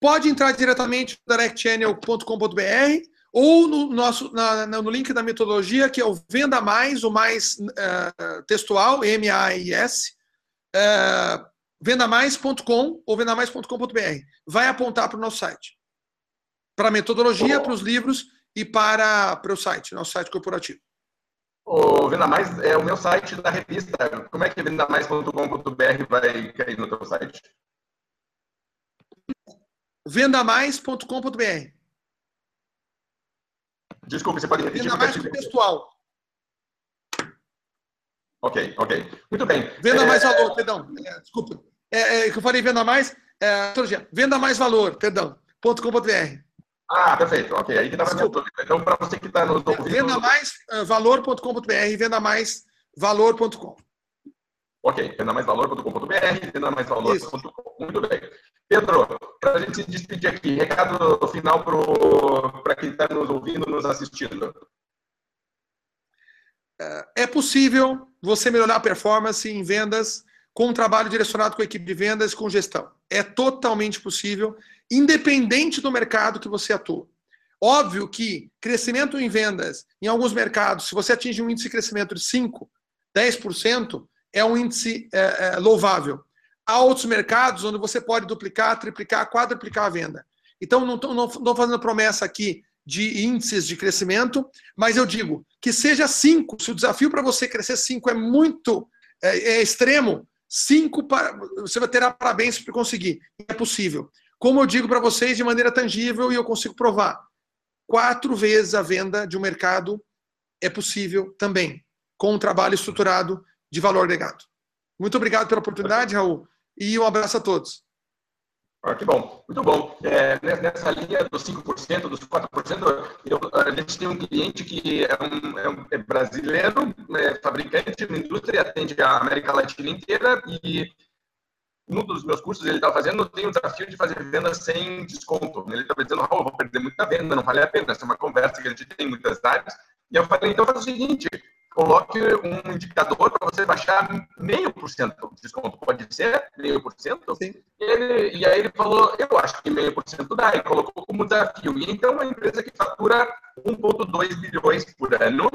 Pode entrar diretamente no directchannel.com.br ou no nosso na, no link da metodologia que é o Venda Mais, o mais uh, textual, M-A-I-S, uh, eh, vendamais.com ou vendamais.com.br. Vai apontar para o nosso site. Para a metodologia, para os livros e para, para o site, nosso site corporativo. O Venda Mais é o meu site da revista. Como é que vendamais.com.br vai cair no teu site? Vendamais.com.br. Desculpe, você pode repetir? Venda mais textual. Ok, ok. Muito bem. Venda é... mais valor, perdão. É, desculpa. É, é, que eu falei venda mais. É, venda mais valor, perdão. .com.br. Ah, perfeito. Ok, aí que estava. Então, para você que está nos ouvindo... Venda mais valor.com.br, venda mais valor.com. Ok, venda mais valor.com.br, venda mais valor.com. Muito bem. Pedro, para a gente se despedir aqui, recado final para quem está nos ouvindo, nos assistindo. É possível você melhorar a performance em vendas com um trabalho direcionado com a equipe de vendas com gestão. É totalmente possível independente do mercado que você atua. Óbvio que crescimento em vendas, em alguns mercados, se você atinge um índice de crescimento de 5%, 10%, é um índice é, é, louvável. Há outros mercados onde você pode duplicar, triplicar, quadruplicar a venda. Então, não estou fazendo promessa aqui de índices de crescimento, mas eu digo que seja 5. Se o desafio para você crescer 5 é muito é, é extremo, 5 você vai ter parabéns para conseguir. É possível. Como eu digo para vocês de maneira tangível e eu consigo provar, quatro vezes a venda de um mercado é possível também, com um trabalho estruturado de valor agregado. Muito obrigado pela oportunidade, Raul, e um abraço a todos. Ah, que bom, muito bom. É, nessa linha dos 5%, dos 4%, eu, a gente tem um cliente que é, um, é, um, é brasileiro, é fabricante, uma indústria, atende a América Latina inteira e um dos meus cursos ele estava fazendo, tem o desafio de fazer vendas sem desconto. Ele estava dizendo, oh, vou perder muita venda, não vale a pena. Essa é uma conversa que a gente tem em muitas áreas. E eu falei, então faz o seguinte, coloque um indicador para você baixar meio por cento de desconto. Pode ser meio por cento? E, ele, e aí ele falou, eu acho que meio por cento dá, e colocou como desafio. E então, uma empresa que fatura 1,2 bilhões por ano,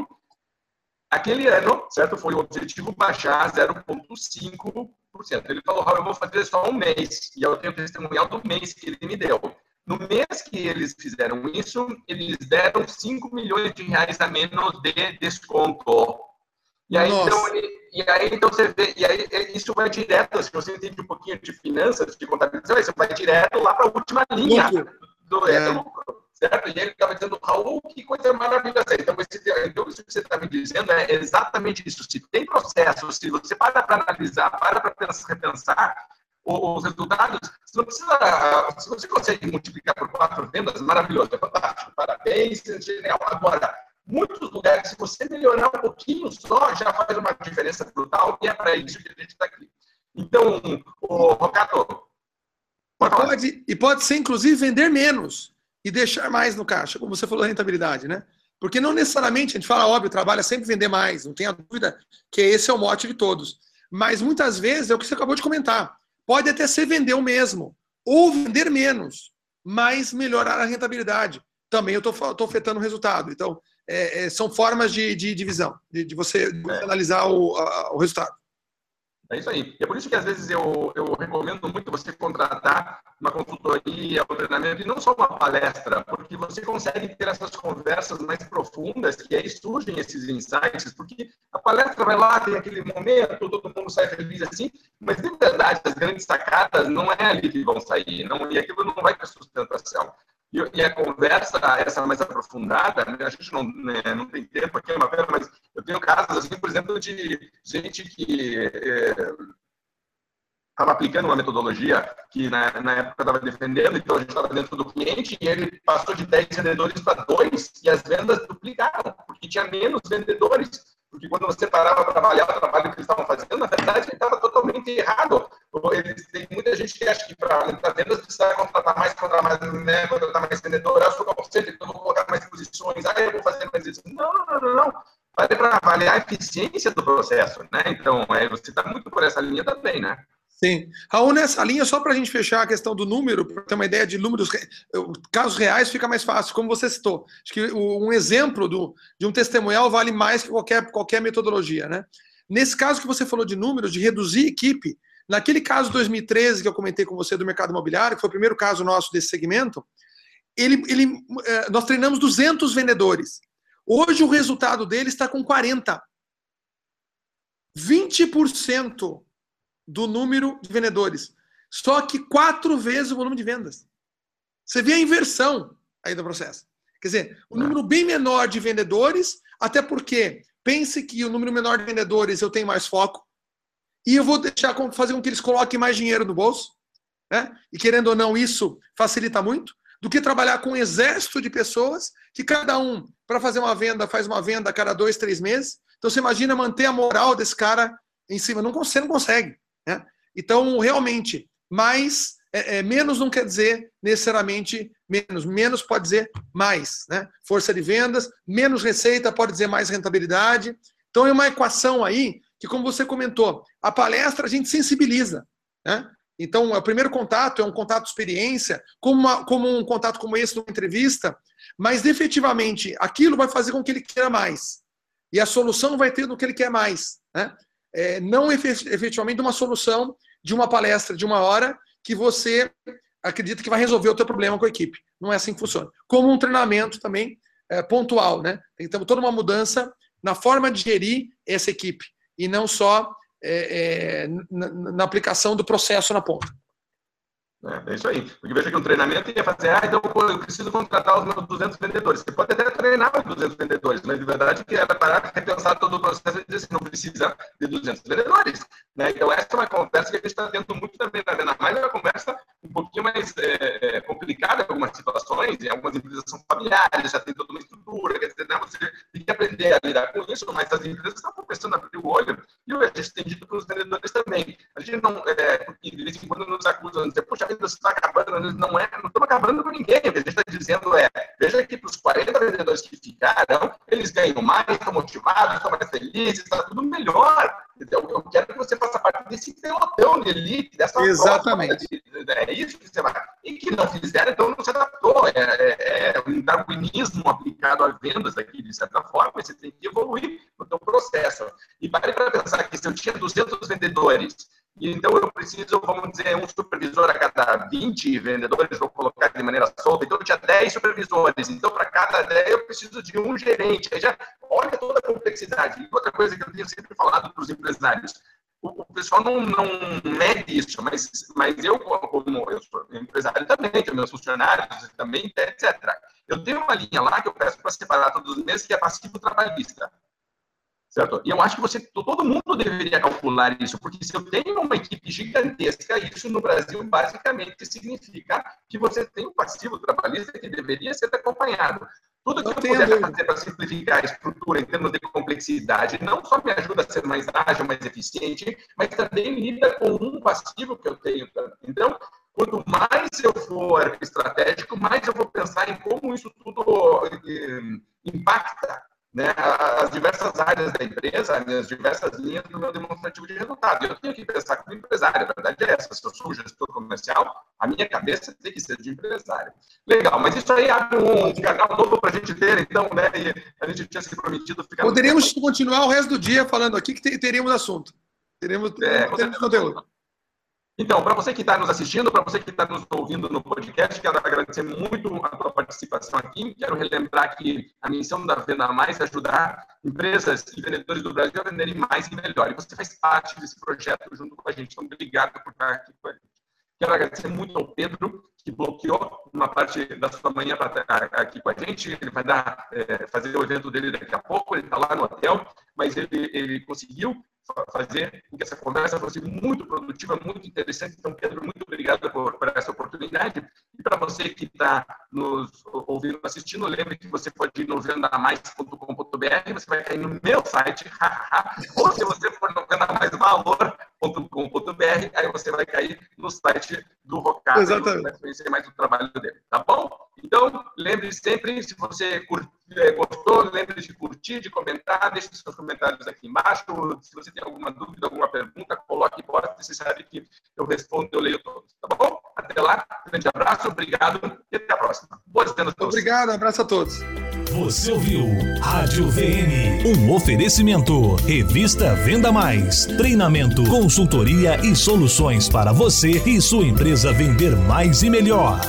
aquele ano, certo, foi o objetivo baixar 0,5 ele falou, eu vou fazer só um mês. E eu tenho testemunhal do mês que ele me deu. No mês que eles fizeram isso, eles deram 5 milhões de reais a menos de desconto. E aí, então, ele, e aí, então você vê, e aí isso vai direto, se você entende um pouquinho de finanças, de contabilização, isso vai direto lá para a última linha do, é. do lucro certo? E ele estava dizendo, Raul, que coisa maravilhosa. Então, esse, então isso que você está me dizendo é exatamente isso. Se tem processo, se você para para analisar, para para repensar, os resultados, você não precisa, se você consegue multiplicar por quatro vendas, maravilhoso, é fantástico, parabéns, é genial. Agora, muitos lugares, se você melhorar um pouquinho só, já faz uma diferença brutal e é para isso que a gente está aqui. Então, o Rocato. Pode, e pode ser, inclusive, vender menos e deixar mais no caixa, como você falou, rentabilidade, né? Porque não necessariamente, a gente fala, óbvio, trabalha é sempre vender mais, não tenha dúvida que esse é o mote de todos. Mas muitas vezes é o que você acabou de comentar. Pode até ser vender o mesmo, ou vender menos, mas melhorar a rentabilidade. Também eu estou afetando o resultado. Então, é, é, são formas de, de divisão, de, de você, analisar o, a, o resultado. É isso aí. É por isso que às vezes eu, eu recomendo muito você contratar uma consultoria, um treinamento, e não só uma palestra, porque você consegue ter essas conversas mais profundas, que aí surgem esses insights, porque a palestra vai lá, tem aquele momento, todo mundo sai feliz assim, mas de verdade, as grandes sacadas não é ali que vão sair, não, e aquilo não vai ter sustentação. E, a conversa, essa mais aprofundada, né, a gente não, né, não tem tempo aqui, é uma pena, mas eu tenho casos, assim, por exemplo, de gente que estava é, aplicando uma metodologia que na, na época estava defendendo, então a gente estava dentro do cliente e ele passou de 10 vendedores para 2 e as vendas duplicaram, porque tinha menos vendedores porque quando você parava para avaliar o trabalho que eles estavam fazendo, na verdade, ele estava totalmente errado. Eles, tem muita gente que acha que para vendas precisa contratar mais, contratar mais, né, contratar mais vendedor, eu sou então vou colocar mais posições, ah, eu vou fazer mais isso. Não, não, não, não. Vale para avaliar a eficiência do processo, né? Então, é, você está muito por essa linha também, né? Sim. Raul, nessa linha, só para a gente fechar a questão do número, para ter uma ideia de números, casos reais fica mais fácil, como você citou. Acho que um exemplo do, de um testemunhal vale mais que qualquer, qualquer metodologia. Né? Nesse caso que você falou de números, de reduzir equipe, naquele caso 2013 que eu comentei com você do mercado imobiliário, que foi o primeiro caso nosso desse segmento, ele, ele, é, nós treinamos 200 vendedores. Hoje o resultado dele está com 40. 20% do número de vendedores. Só que quatro vezes o volume de vendas. Você vê a inversão aí do processo. Quer dizer, o um número bem menor de vendedores, até porque pense que o número menor de vendedores eu tenho mais foco, e eu vou deixar fazer com que eles coloquem mais dinheiro no bolso, né? E querendo ou não, isso facilita muito, do que trabalhar com um exército de pessoas que cada um, para fazer uma venda, faz uma venda a cada dois, três meses. Então você imagina manter a moral desse cara em cima. Não, você não consegue. Né? Então, realmente, mais, é, é, menos não quer dizer necessariamente menos. Menos pode dizer mais. Né? Força de vendas, menos receita pode dizer mais rentabilidade. Então, é uma equação aí que, como você comentou, a palestra a gente sensibiliza. Né? Então, o primeiro contato é um contato de experiência, como, uma, como um contato como esse numa entrevista, mas efetivamente aquilo vai fazer com que ele queira mais. E a solução vai ter no que ele quer mais. Né? É, não efetivamente uma solução de uma palestra de uma hora que você acredita que vai resolver o teu problema com a equipe. Não é assim que funciona. Como um treinamento também é, pontual, né? Então, toda uma mudança na forma de gerir essa equipe e não só é, é, na, na, aplicação do processo na ponta. É, é, isso aí. Porque veja que um treinamento ia fazer, ah, então eu preciso contratar os meus 200 vendedores. Você pode até treinar os 200 vendedores, mas de verdade que era parar, repensar todo o processo e dizer assim, não precisa de 200 vendedores. Né? Então, essa é uma conversa que a gente está tendo muito também na Venda Mais, é uma conversa um pouquinho mais é, é, complicada em algumas situações, em algumas empresas são familiares, já tem toda uma estrutura, quer dizer, né, você tem que aprender a lidar com isso, mas as empresas estão começando a abrir o olho, e a gente tem dito para os vendedores também. A gente não, é, de vez em quando nos acusam de dizer, poxa, vida está acabando, não é, não estamos acabando com ninguém, o que a gente está dizendo é, veja que para os 40 vendedores que ficaram, eles ganham mais, estão motivados, estão mais felizes, está tudo melhor. Então, eu quero que você faça parte desse pelotão de elite, dessa Exatamente. é isso que você vai. E que não fizeram, então não se adaptou. É, é, é um darwinismo aplicado a vendas aqui, de certa forma, você tem que evoluir no seu processo. E pare para pensar que se eu tinha 200 vendedores então, eu preciso, vamos dizer, um supervisor a cada 20 vendedores, vou colocar de maneira solta. Então, eu tinha 10 supervisores. Então, para cada 10, eu preciso de um gerente. Aí já olha toda a complexidade. E outra coisa que eu tenho sempre falado para os empresários, o, pessoal não, não mede isso, mas, mas eu, como eu sou empresário também, tenho meus funcionários também, etc. Eu tenho uma linha lá que eu peço para separar todos os meses, que é passivo trabalhista. Certo? E eu acho que você, todo mundo deveria calcular isso, porque se eu tenho uma equipe gigantesca, isso no Brasil basicamente significa que você tem um passivo trabalhista que deveria ser acompanhado. Tudo que eu, puder fazer para simplificar a estrutura em termos de complexidade, não só me ajuda a ser mais ágil, mais eficiente, mas também lida com um passivo que eu tenho. Então, quanto mais eu for estratégico, mais eu vou pensar em como isso tudo eh, impacta né, as diversas áreas da empresa, as diversas linhas do meu demonstrativo de resultado. Eu tenho que pensar como empresário, a verdade é essa. Se eu sou gestor comercial, a minha cabeça tem que ser de empresário. Legal, mas isso aí abre um canal novo para a gente ter, então, né? E a gente tinha se prometido ficar. Poderíamos continuar o resto do dia falando aqui que teríamos assunto. Teremos, é, teremos conteúdo. Então, para você que está nos assistindo, para você que está nos ouvindo no podcast, quero agradecer muito a tua participação aqui. Quero relembrar que a missão da Venda Mais é ajudar empresas e vendedores do Brasil a venderem mais e melhor. E você faz parte desse projeto junto com a gente. Então, obrigado por estar aqui com a gente. Quero agradecer muito ao Pedro, que bloqueou uma parte da sua manhã para estar aqui com a gente. Ele vai dar, é, fazer o evento dele daqui a pouco. Ele está lá no hotel, mas ele, ele conseguiu fazer com que essa conversa fosse muito produtiva, muito interessante. Então, Pedro, muito obrigado por, por essa oportunidade. E para você que está nos ouvindo, assistindo, lembre que você pode ir no vendamais.com.br, você vai cair no meu site, ou se você for no vendamaisvalor.com.br, aí você vai cair no site do Rocado, Exatamente. vai conhecer mais o trabalho dele, tá bom? Então, lembre sempre, se você curte é, gostou, lembre de curtir, de comentar, deixe seus comentários aqui embaixo. Se você tem alguma dúvida, alguma pergunta, coloque embora, você sabe que eu respondo, eu leio todos, tá bom? Até lá, grande abraço, obrigado e até a próxima. Boas vendas todos. Obrigado, abraço a todos. Você ouviu Rádio VN, um oferecimento. Revista Venda Mais, treinamento, consultoria e soluções para você e sua empresa vender mais e melhor.